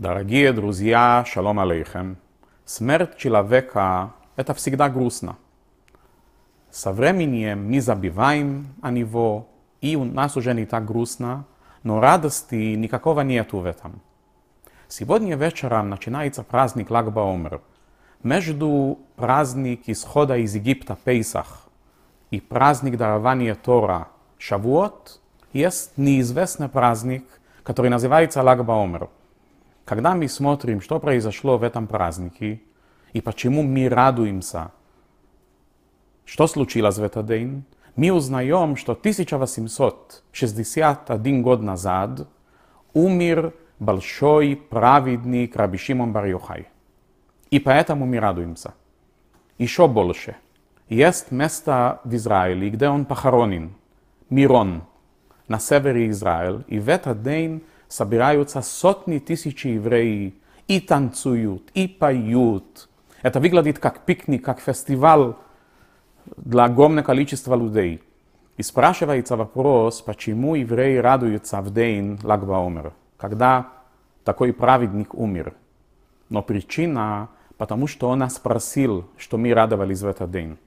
Дорогие друзья, шалом алейхем. Смерть человека – это всегда грустно. Со временем мы забиваем о него, и у нас уже не так грустно, но радости никакого нету в этом. Сегодня вечером начинается праздник Лагба Омер. Между праздник исхода из Египта Пейсах и праздник дарования Тора Шавуот есть неизвестный праздник, который называется Лагба Омер – когда мы смотрим, что произошло в этом празднике, и почему мы радуемся, что случилось в этот день, мы узнаем, что 1861 год назад умер большой праведник Раби Шимон бар -Йохай. И поэтому мы радуемся. Еще больше. Есть место в Израиле, где он похоронен, Мирон, на севере Израиля, и в этот день собираются сотни тысяч евреев и танцуют, и поют. Это выглядит как пикник, как фестиваль для огромного количества людей. И спрашивается вопрос, почему евреи радуются в день Лагба Омер, когда такой праведник умер. Но причина, потому что он нас спросил, что мы радовались в этот день.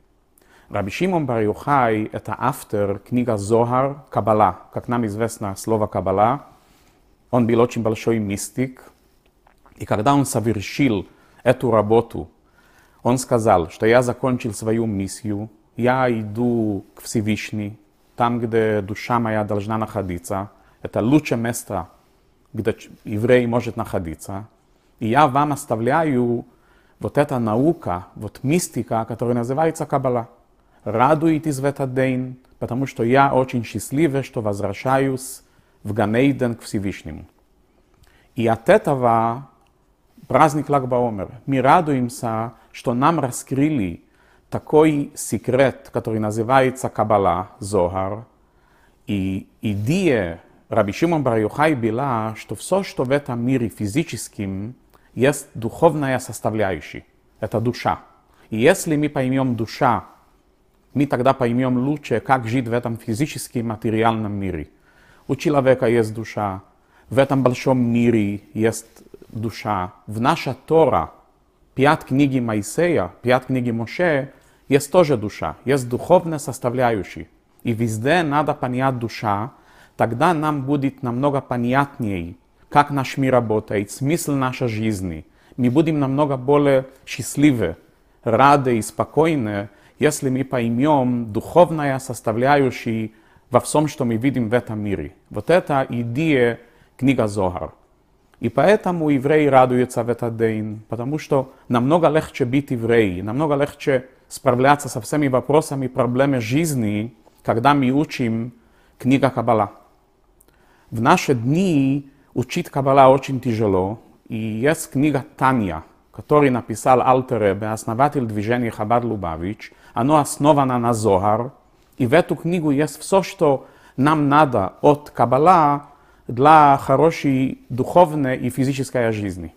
Раби Шимон бар Юхай – это автор книга Зохар Каббала. Как нам известно слово Каббала, он был очень большой мистик, и когда он совершил эту работу, он сказал, что я закончил свою миссию, я иду к Всевышнему, там, где душа моя должна находиться. Это лучшее место, где еврей может находиться. И я вам оставляю вот эта наука, вот мистика, которая называется Каббала. Радуйтесь в этот день, потому что я очень счастливый, что возвращаюсь в Ганейден к Всевышнему. И от этого праздник Лагбаомер. Мы радуемся, что нам раскрыли такой секрет, который называется Каббала, Зохар. И идея Раби Шимон бар была, что все, что в этом мире физическим, есть духовная составляющая. Это душа. И если мы поймем душа, мы тогда поймем лучше, как жить в этом физическом материальном мире. У человека есть душа, в этом большом мире есть душа. В наша Тора, пять книги Моисея, пять книги Моше, есть тоже душа, есть духовная составляющая. И везде надо понять душа, тогда нам будет намного понятнее, как наш мир работает, смысл нашей жизни. Мы будем намного более счастливы, рады и спокойны, если мы поймем духовная составляющая во всем, что мы видим в этом мире. Вот эта идея книга Зохар. И поэтому евреи радуются в этот день, потому что намного легче быть евреем, намного легче справляться со всеми вопросами и проблемами жизни, когда мы учим книга Каббала. В наши дни учить Каббала очень тяжело, и есть книга Таня, который написал Алтеребе, основатель движения Хабад Лубавич. Оно основано на Зохар, и в эту книгу есть все, что нам надо от Каббала для хорошей духовной и физической жизни.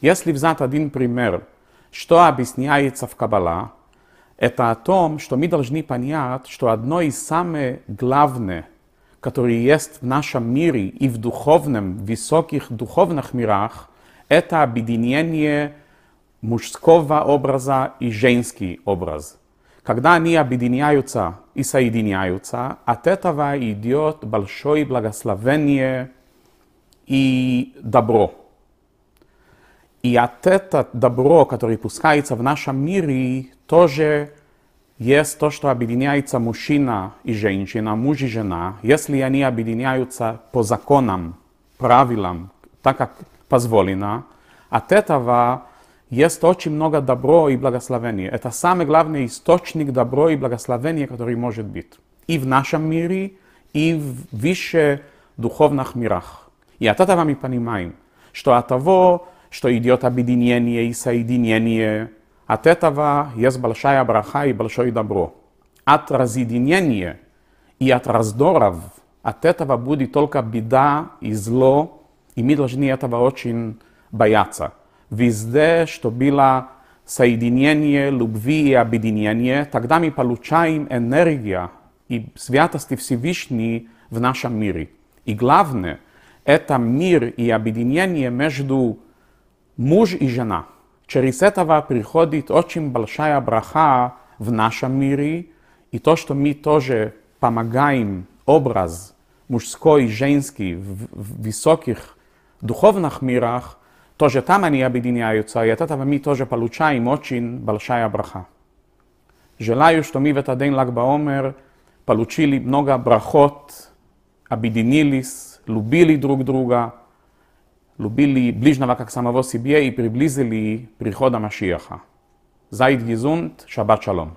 Если взять один пример, что объясняется в Каббала, это о том, что мы должны понять, что одно из самых главных, которое есть в нашем мире и в духовном, высоких духовных мирах, это объединение мужского образа и женский образ. Когда они объединяются и соединяются, от этого идет большое благословение и добро. И от этого добро, которое пускается в нашем мире, тоже есть то, что объединяется мужчина и женщина, муж и жена, если они объединяются по законам, правилам, так как позволено, от этого есть очень много добро и благословения. Это самый главный источник добро и благословения, который может быть. И в нашем мире, и в выше духовных мирах. И от этого мы понимаем, что от того, что идет объединение и соединение, от этого есть большая браха и большое добро. От разъединения и от раздоров, от этого будет только беда и зло, и мы должны этого очень бояться везде, что было соединение любви и объединение, тогда мы получаем энергию и святости Всевышней в нашем мире. И главное, это мир и объединение между муж и жена. Через этого приходит очень большая браха в нашем мире, и то, что мы тоже помогаем образ мужской и женский в высоких духовных мирах, тоже там они объединяются, и от этого мы тоже получаем очень большая браха. Желаю, что мы в этот день Лагбаомер получили много брахот, объединились, любили друг друга, любили ближнего как самого себе и приблизили прихода Машиаха. Зайд Гизунд, Шаббат Шалом.